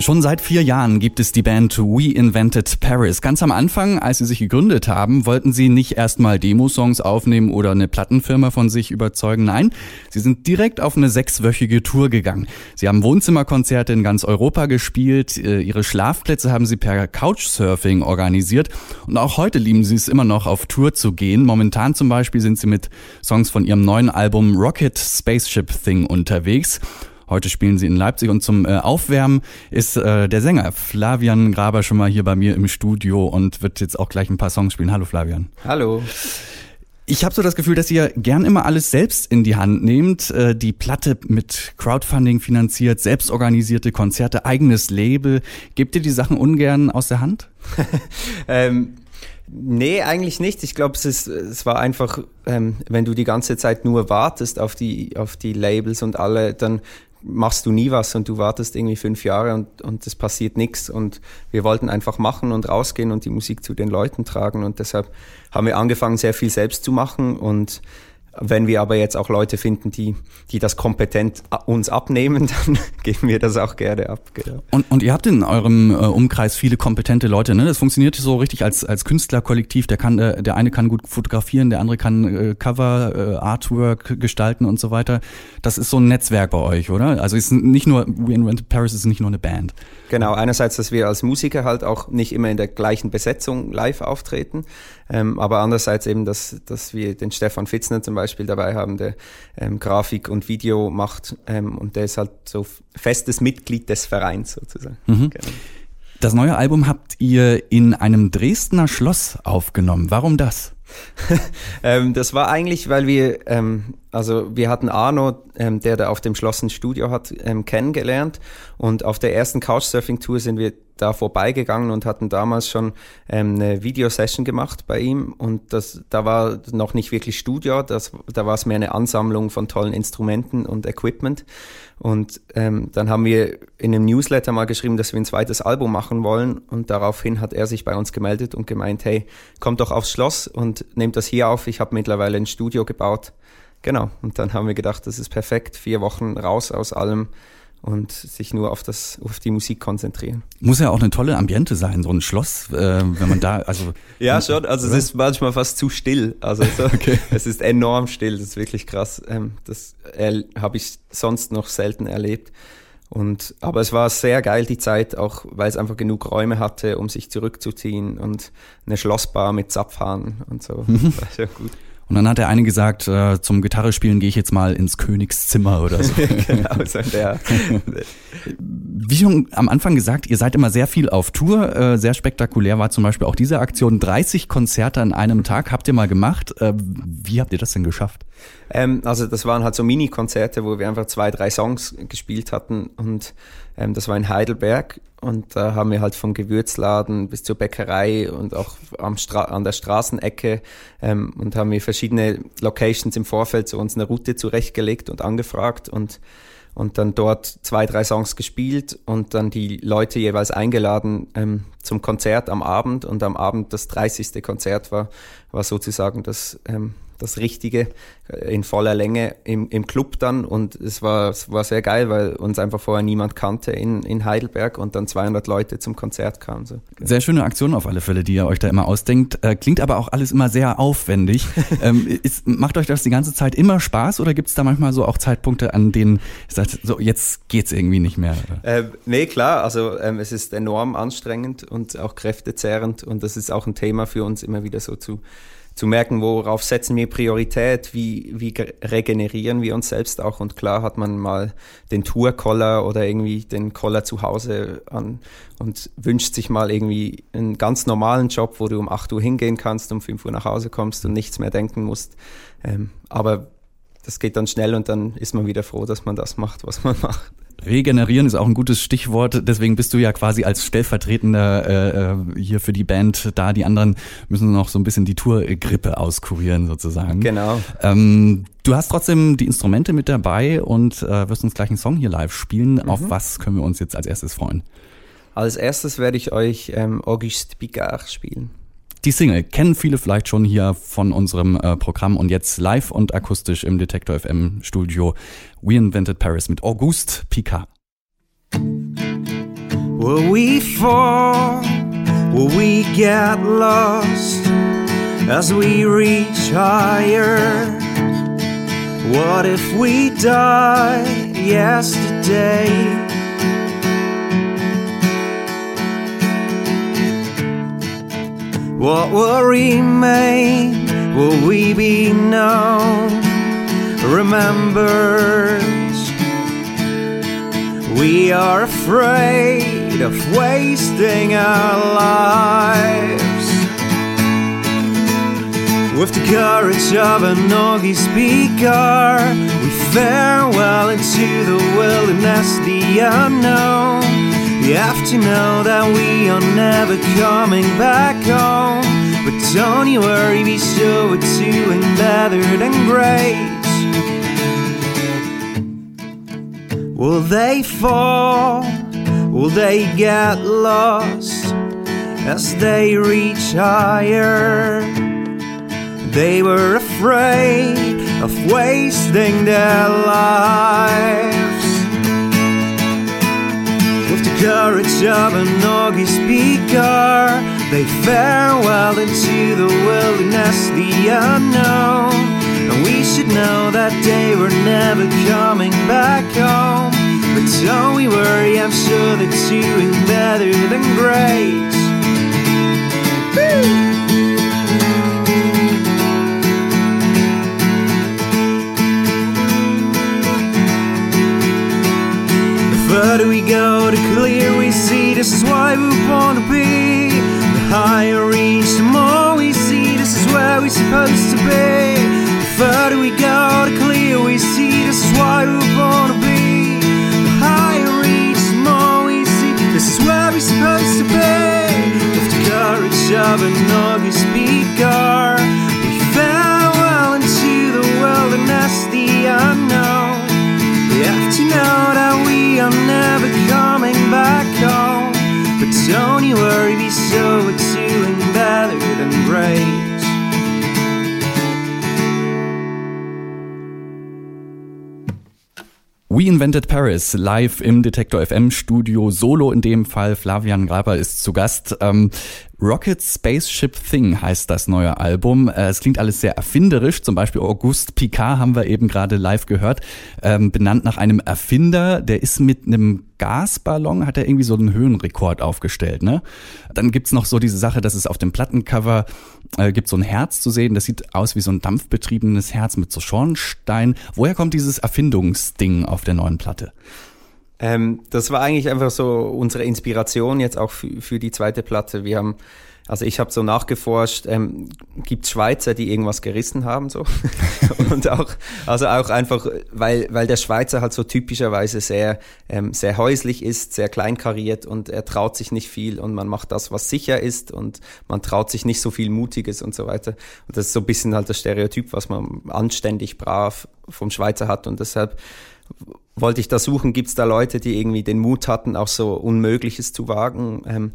Schon seit vier Jahren gibt es die Band We Invented Paris. Ganz am Anfang, als sie sich gegründet haben, wollten sie nicht erstmal Demosongs aufnehmen oder eine Plattenfirma von sich überzeugen. Nein, sie sind direkt auf eine sechswöchige Tour gegangen. Sie haben Wohnzimmerkonzerte in ganz Europa gespielt. Äh, ihre Schlafplätze haben sie per Couchsurfing organisiert. Und auch heute lieben sie es immer noch, auf Tour zu gehen. Momentan zum Beispiel sind sie mit Songs von ihrem neuen Album Rocket Spaceship Thing unterwegs. Heute spielen sie in Leipzig und zum äh, Aufwärmen ist äh, der Sänger Flavian Graber schon mal hier bei mir im Studio und wird jetzt auch gleich ein paar Songs spielen. Hallo Flavian. Hallo. Ich habe so das Gefühl, dass ihr gern immer alles selbst in die Hand nehmt. Äh, die Platte mit Crowdfunding finanziert, selbstorganisierte Konzerte, eigenes Label. Gebt ihr die Sachen ungern aus der Hand? ähm, nee, eigentlich nicht. Ich glaube, es, ist, es war einfach, ähm, wenn du die ganze Zeit nur wartest auf die, auf die Labels und alle, dann machst du nie was und du wartest irgendwie fünf Jahre und, und es passiert nichts. Und wir wollten einfach machen und rausgehen und die Musik zu den Leuten tragen. Und deshalb haben wir angefangen, sehr viel selbst zu machen und wenn wir aber jetzt auch Leute finden, die, die das kompetent uns abnehmen, dann geben wir das auch gerne ab. Genau. Und, und ihr habt in eurem äh, Umkreis viele kompetente Leute, ne? Das funktioniert so richtig als, als Künstlerkollektiv. Der kann, äh, der eine kann gut fotografieren, der andere kann äh, Cover, äh, Artwork gestalten und so weiter. Das ist so ein Netzwerk bei euch, oder? Also ist nicht nur We Invented Paris ist nicht nur eine Band. Genau, einerseits, dass wir als Musiker halt auch nicht immer in der gleichen Besetzung live auftreten, ähm, aber andererseits eben, dass, dass wir den Stefan Fitzner zum Beispiel dabei haben, der ähm, Grafik und Video macht ähm, und der ist halt so festes Mitglied des Vereins sozusagen. Mhm. Genau. Das neue Album habt ihr in einem Dresdner Schloss aufgenommen. Warum das? ähm, das war eigentlich, weil wir, ähm, also wir hatten Arno, ähm, der da auf dem Schloss ein Studio hat, ähm, kennengelernt und auf der ersten Couchsurfing-Tour sind wir da vorbeigegangen und hatten damals schon ähm, eine Videosession gemacht bei ihm. Und das, da war noch nicht wirklich Studio, das, da war es mehr eine Ansammlung von tollen Instrumenten und Equipment. Und ähm, dann haben wir in einem Newsletter mal geschrieben, dass wir ein zweites Album machen wollen. Und daraufhin hat er sich bei uns gemeldet und gemeint, hey, kommt doch aufs Schloss und nehmt das hier auf, ich habe mittlerweile ein Studio gebaut. Genau, und dann haben wir gedacht, das ist perfekt, vier Wochen raus aus allem und sich nur auf das auf die Musik konzentrieren. Muss ja auch eine tolle Ambiente sein, so ein Schloss, äh, wenn man da also ja schon, also oder? es ist manchmal fast zu still, also so, okay. es ist enorm still, das ist wirklich krass. Ähm, das habe ich sonst noch selten erlebt. Und aber es war sehr geil die Zeit, auch weil es einfach genug Räume hatte, um sich zurückzuziehen und eine Schlossbar mit Zapfhahn und so. Das war sehr gut. Und dann hat der eine gesagt, äh, zum Gitarrespielen gehe ich jetzt mal ins Königszimmer oder so. genau, so der. Wie schon am Anfang gesagt, ihr seid immer sehr viel auf Tour. Äh, sehr spektakulär war zum Beispiel auch diese Aktion. 30 Konzerte an einem Tag habt ihr mal gemacht. Äh, wie habt ihr das denn geschafft? Ähm, also das waren halt so Mini-Konzerte, wo wir einfach zwei, drei Songs gespielt hatten und ähm, das war in Heidelberg und da haben wir halt vom Gewürzladen bis zur Bäckerei und auch am Stra an der Straßenecke ähm, und haben wir verschiedene Locations im Vorfeld zu uns eine Route zurechtgelegt und angefragt und und dann dort zwei, drei Songs gespielt und dann die Leute jeweils eingeladen ähm, zum Konzert am Abend und am Abend das 30. Konzert war, war sozusagen das ähm, das Richtige äh, in voller Länge im, im Club dann und es war, es war sehr geil, weil uns einfach vorher niemand kannte in, in Heidelberg und dann 200 Leute zum Konzert kamen. So. Sehr schöne Aktion auf alle Fälle, die ihr euch da immer ausdenkt. Äh, klingt aber auch alles immer sehr aufwendig. ähm, ist, macht euch das die ganze Zeit immer Spaß oder gibt es da manchmal so auch Zeitpunkte, an denen ihr sagt, so jetzt geht's irgendwie nicht mehr? Äh, nee, klar, also ähm, es ist enorm anstrengend und auch kräftezehrend und das ist auch ein Thema für uns immer wieder so zu zu merken, worauf setzen wir Priorität, wie, wie regenerieren wir uns selbst auch. Und klar hat man mal den Tour-Collar oder irgendwie den Collar zu Hause an und wünscht sich mal irgendwie einen ganz normalen Job, wo du um 8 Uhr hingehen kannst, um 5 Uhr nach Hause kommst und nichts mehr denken musst. Ähm, aber das geht dann schnell und dann ist man wieder froh, dass man das macht, was man macht. Regenerieren ist auch ein gutes Stichwort. Deswegen bist du ja quasi als stellvertretender äh, äh, hier für die Band da. Die anderen müssen noch so ein bisschen die Tourgrippe auskurieren sozusagen. Genau. Ähm, du hast trotzdem die Instrumente mit dabei und äh, wirst uns gleich einen Song hier live spielen. Mhm. Auf was können wir uns jetzt als erstes freuen? Als erstes werde ich euch ähm, Auguste Picard spielen. Die Single kennen viele vielleicht schon hier von unserem äh, Programm und jetzt live und akustisch im Detektor FM Studio We Invented Paris mit Auguste Picard. Will we fall? Will we get lost as we reach higher? What if we die yesterday? What will remain? Will we be known? Remembered? We are afraid of wasting our lives. With the courage of an Augie speaker, we farewell into the wilderness, the unknown. You have to know that we are never coming back home. But don't you worry, be sure we're doing better than great. Will they fall? Will they get lost as they reach higher? They were afraid of wasting their lives. Courage of an Augie speaker, they farewell into the wilderness, the unknown. And we should know that they were never coming back home. But don't we worry, I'm sure they're doing better than great. Woo! Go, the we see this is why we want to be. The higher we reach, the more we see this is where we're supposed to be. The further we go, the clearer we see this is why we want to be. The higher we reach, the more we see this is where we're supposed to be. With the courage of an Augie speaker, We Invented Paris live im Detektor FM Studio. Solo in dem Fall. Flavian Graber ist zu Gast. Ähm, Rocket Spaceship Thing heißt das neue Album. Äh, es klingt alles sehr erfinderisch. Zum Beispiel Auguste Picard haben wir eben gerade live gehört. Ähm, benannt nach einem Erfinder. Der ist mit einem Gasballon, hat er irgendwie so einen Höhenrekord aufgestellt. Ne? Dann gibt's noch so diese Sache, dass es auf dem Plattencover äh, gibt so ein Herz zu sehen. Das sieht aus wie so ein dampfbetriebenes Herz mit so Schornstein. Woher kommt dieses Erfindungsding auf der neuen Platte? Ähm, das war eigentlich einfach so unsere Inspiration jetzt auch für, für die zweite Platte. Wir haben, also ich habe so nachgeforscht, ähm, gibt Schweizer, die irgendwas gerissen haben so und auch, also auch einfach, weil weil der Schweizer halt so typischerweise sehr ähm, sehr häuslich ist, sehr kleinkariert und er traut sich nicht viel und man macht das, was sicher ist und man traut sich nicht so viel Mutiges und so weiter. Und das ist so ein bisschen halt das Stereotyp, was man anständig brav vom Schweizer hat und deshalb wollte ich da suchen, gibt es da Leute, die irgendwie den Mut hatten, auch so Unmögliches zu wagen. Ähm,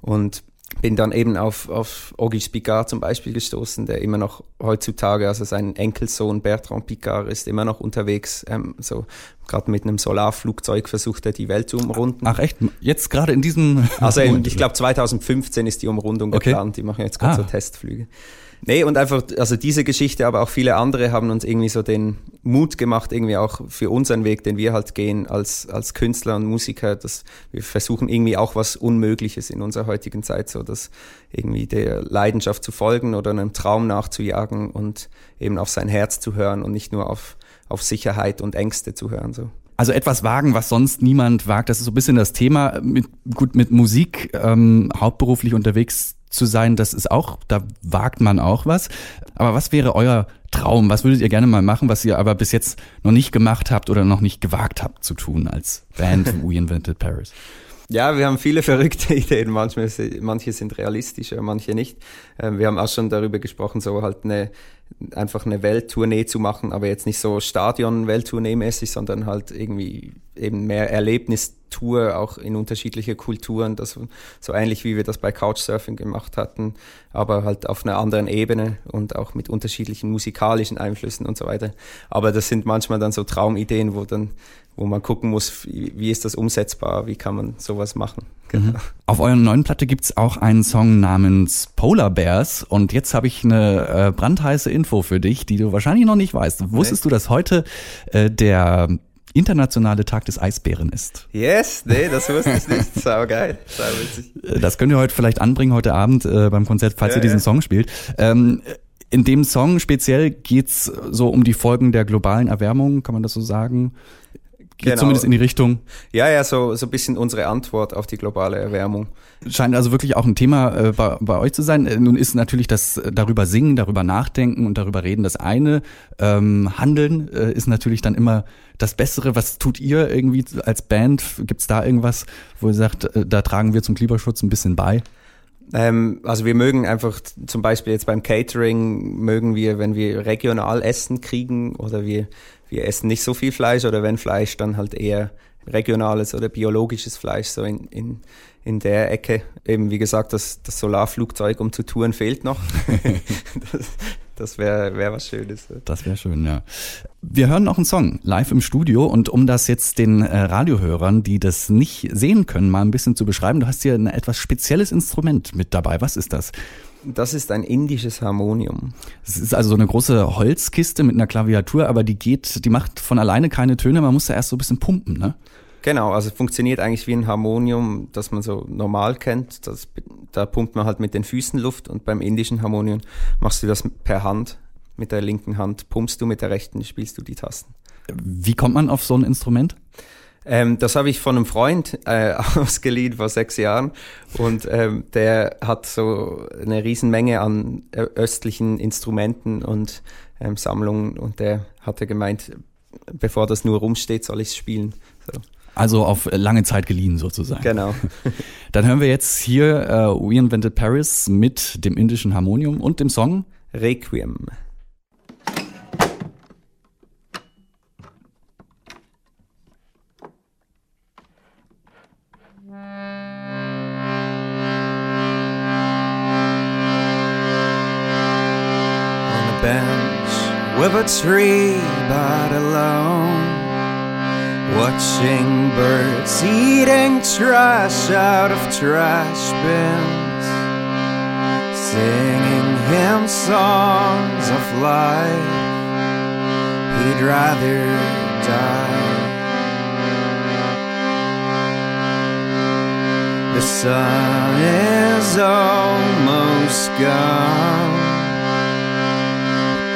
und bin dann eben auf, auf Auguste Picard zum Beispiel gestoßen, der immer noch heutzutage, also sein Enkelsohn Bertrand Picard ist immer noch unterwegs, ähm, so gerade mit einem Solarflugzeug versucht er die Welt zu umrunden. Ach echt? Jetzt gerade in diesem... Also in, ich glaube 2015 ist die Umrundung Okay. geplant, die machen jetzt gerade Ah. so Testflüge. Nee, und einfach, also diese Geschichte, aber auch viele andere haben uns irgendwie so den Mut gemacht, irgendwie auch für unseren Weg, den wir halt gehen als, als Künstler und Musiker, dass wir versuchen irgendwie auch was Unmögliches in unserer heutigen Zeit, so dass irgendwie der Leidenschaft zu folgen oder einem Traum nachzujagen und eben auf sein Herz zu hören und nicht nur auf, auf Sicherheit und Ängste zu hören, so. Also etwas wagen, was sonst niemand wagt. Das ist so ein bisschen das Thema. Mit, gut, mit Musik ähm, hauptberuflich unterwegs zu sein, das ist auch, da wagt man auch was. Aber was wäre euer Traum? Was würdet ihr gerne mal machen, was ihr aber bis jetzt noch nicht gemacht habt oder noch nicht gewagt habt zu tun als Band We Invented Paris? Ja, wir haben viele verrückte Ideen. Manchmal, manche sind realistischer, manche nicht. Ähm, wir haben auch schon darüber gesprochen, so halt eine, einfach eine Welttournee zu machen, aber jetzt nicht so Stadion-Welttournee-mäßig, sondern halt irgendwie eben mehr Erlebnistour, auch in unterschiedliche Kulturen, das so ähnlich wie wir das bei Couchsurfing gemacht hatten, aber halt auf einer anderen Ebene und auch mit unterschiedlichen musikalischen Einflüssen und so weiter. Aber das sind manchmal dann so Traumideen, wo dann wo man gucken muss, wie, ist das umsetzbar, wie kann man sowas machen. Genau. Mhm. Auf eurer neuen Platte gibt's auch einen Song namens Polar Bears und jetzt habe ich eine äh, brandheiße Info für dich, die du wahrscheinlich noch nicht weißt. Wusstest du, dass heute äh, der internationale Tag des Eisbären ist. Yes, nee, das wusste ich nicht. Sau geil, sau witzig. Äh, das könnt ihr heute vielleicht anbringen, heute Abend äh, beim Konzert, falls ja, ihr diesen ja. Song spielt. Ähm, in dem Song speziell geht's so um die Folgen der globalen Erwärmung, kann man das so sagen? Geht genau. zumindest in die Richtung. Ja, ja, so, so ein bisschen unsere Antwort auf die globale Erwärmung. Scheint also wirklich auch ein Thema äh, bei, bei euch zu sein. Äh, nun ist natürlich das äh, darüber singen, darüber nachdenken und darüber reden das eine. Ähm, Handeln äh, ist natürlich dann immer das Bessere. Was tut ihr irgendwie als Band? Gibt es da irgendwas, wo ihr sagt, äh, da tragen wir zum Klimaschutz ein bisschen bei? Ähm, also wir mögen einfach zum Beispiel jetzt beim Catering mögen wir, wenn wir regional Essen kriegen oder wir wir essen nicht so viel Fleisch oder wenn Fleisch, dann halt eher regionales oder biologisches Fleisch, so in, in, in der Ecke. Eben wie gesagt, das, das Solarflugzeug, um zu touren, fehlt noch. das das wäre wär was Schönes. Das wäre schön, ja. Wir hören noch einen Song live im Studio und um das jetzt den äh, Radiohörern, die das nicht sehen können, mal ein bisschen zu beschreiben, du hast hier ein etwas spezielles Instrument mit dabei. Was ist das? Das ist ein indisches Harmonium. Es ist also so eine große Holzkiste mit einer Klaviatur, aber die geht, die macht von alleine keine Töne, man muss da erst so ein bisschen pumpen, ne? Genau, also funktioniert eigentlich wie ein Harmonium, das man so normal kennt. Das, da pumpt man halt mit den Füßen Luft und beim indischen Harmonium machst du das per Hand. Mit der linken Hand pumpst du, mit der rechten spielst du die Tasten. Wie kommt man auf so ein Instrument? Ähm, das habe ich von einem Freund äh, ausgeliehen vor sechs Jahren und ähm, der hat so eine Riesenmenge an äh, östlichen Instrumenten und ähm, Sammlungen und der hatte gemeint, bevor das nur rumsteht, soll ich es spielen. So. Also auf lange Zeit geliehen sozusagen. Genau. Dann hören wir jetzt hier uh, We Invented Paris mit dem indischen Harmonium und dem Song Requiem. with a tree alone. Watching birds eating trash out of trash bins. Singing hymn songs of life. He'd rather die. The sun is almost gone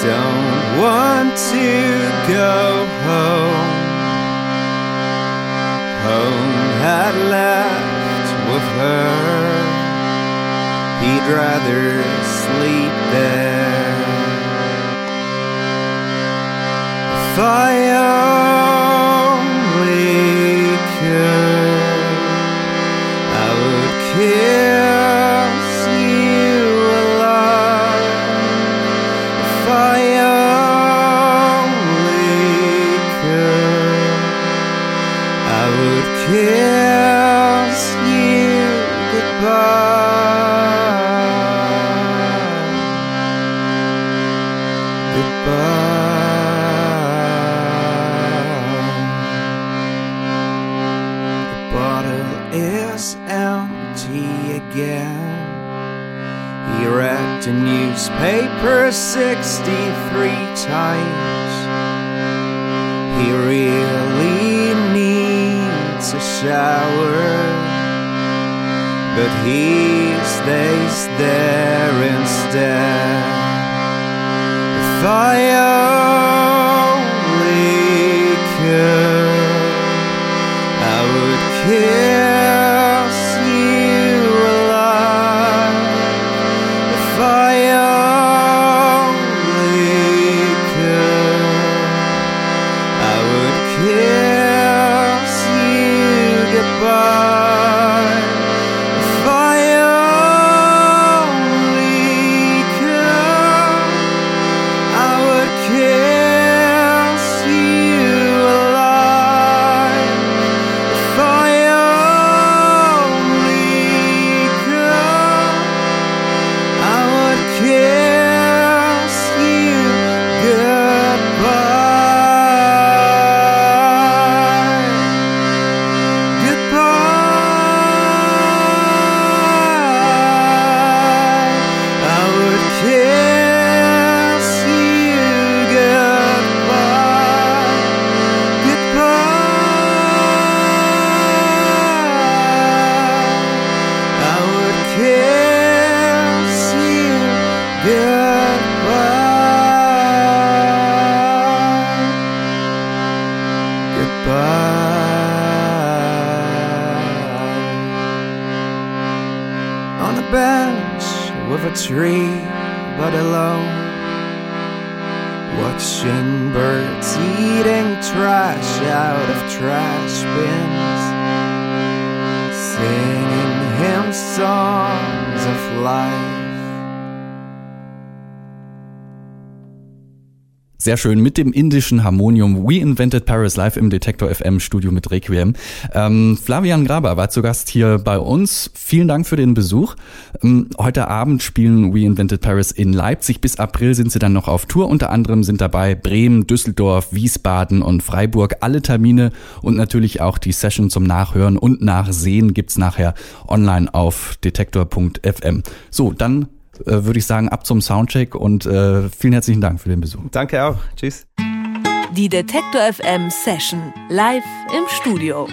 don't want to go. Home Rather sleep there. If I only could, I would kiss you alive. If I only could, I would kiss you goodbye. Paper 63 times. He really needs a shower, but he stays there instead. If I only could, I would kiss tree, but alone. Watching birds eating trash out of trash bins. Singing hymn songs of life. Sehr schön mit dem indischen Harmonium We Invented Paris live im Detektor FM Studio mit Requiem. Ähm, Flavian Graber war zu Gast hier bei uns. Vielen Dank für den Besuch. Ähm, heute Abend spielen We Invented Paris in Leipzig. Bis April sind sie dann noch auf Tour. Unter anderem sind dabei Bremen, Düsseldorf, Wiesbaden und Freiburg. Alle Termine und natürlich auch die Session zum Nachhören und Nachsehen gibt's nachher online auf detektor.fm. So, dann äh, würde ich sagen, ab zum Soundcheck und äh, vielen herzlichen Dank für den Besuch. Danke auch. Tschüss. Die Detektor FM Session live im Studio.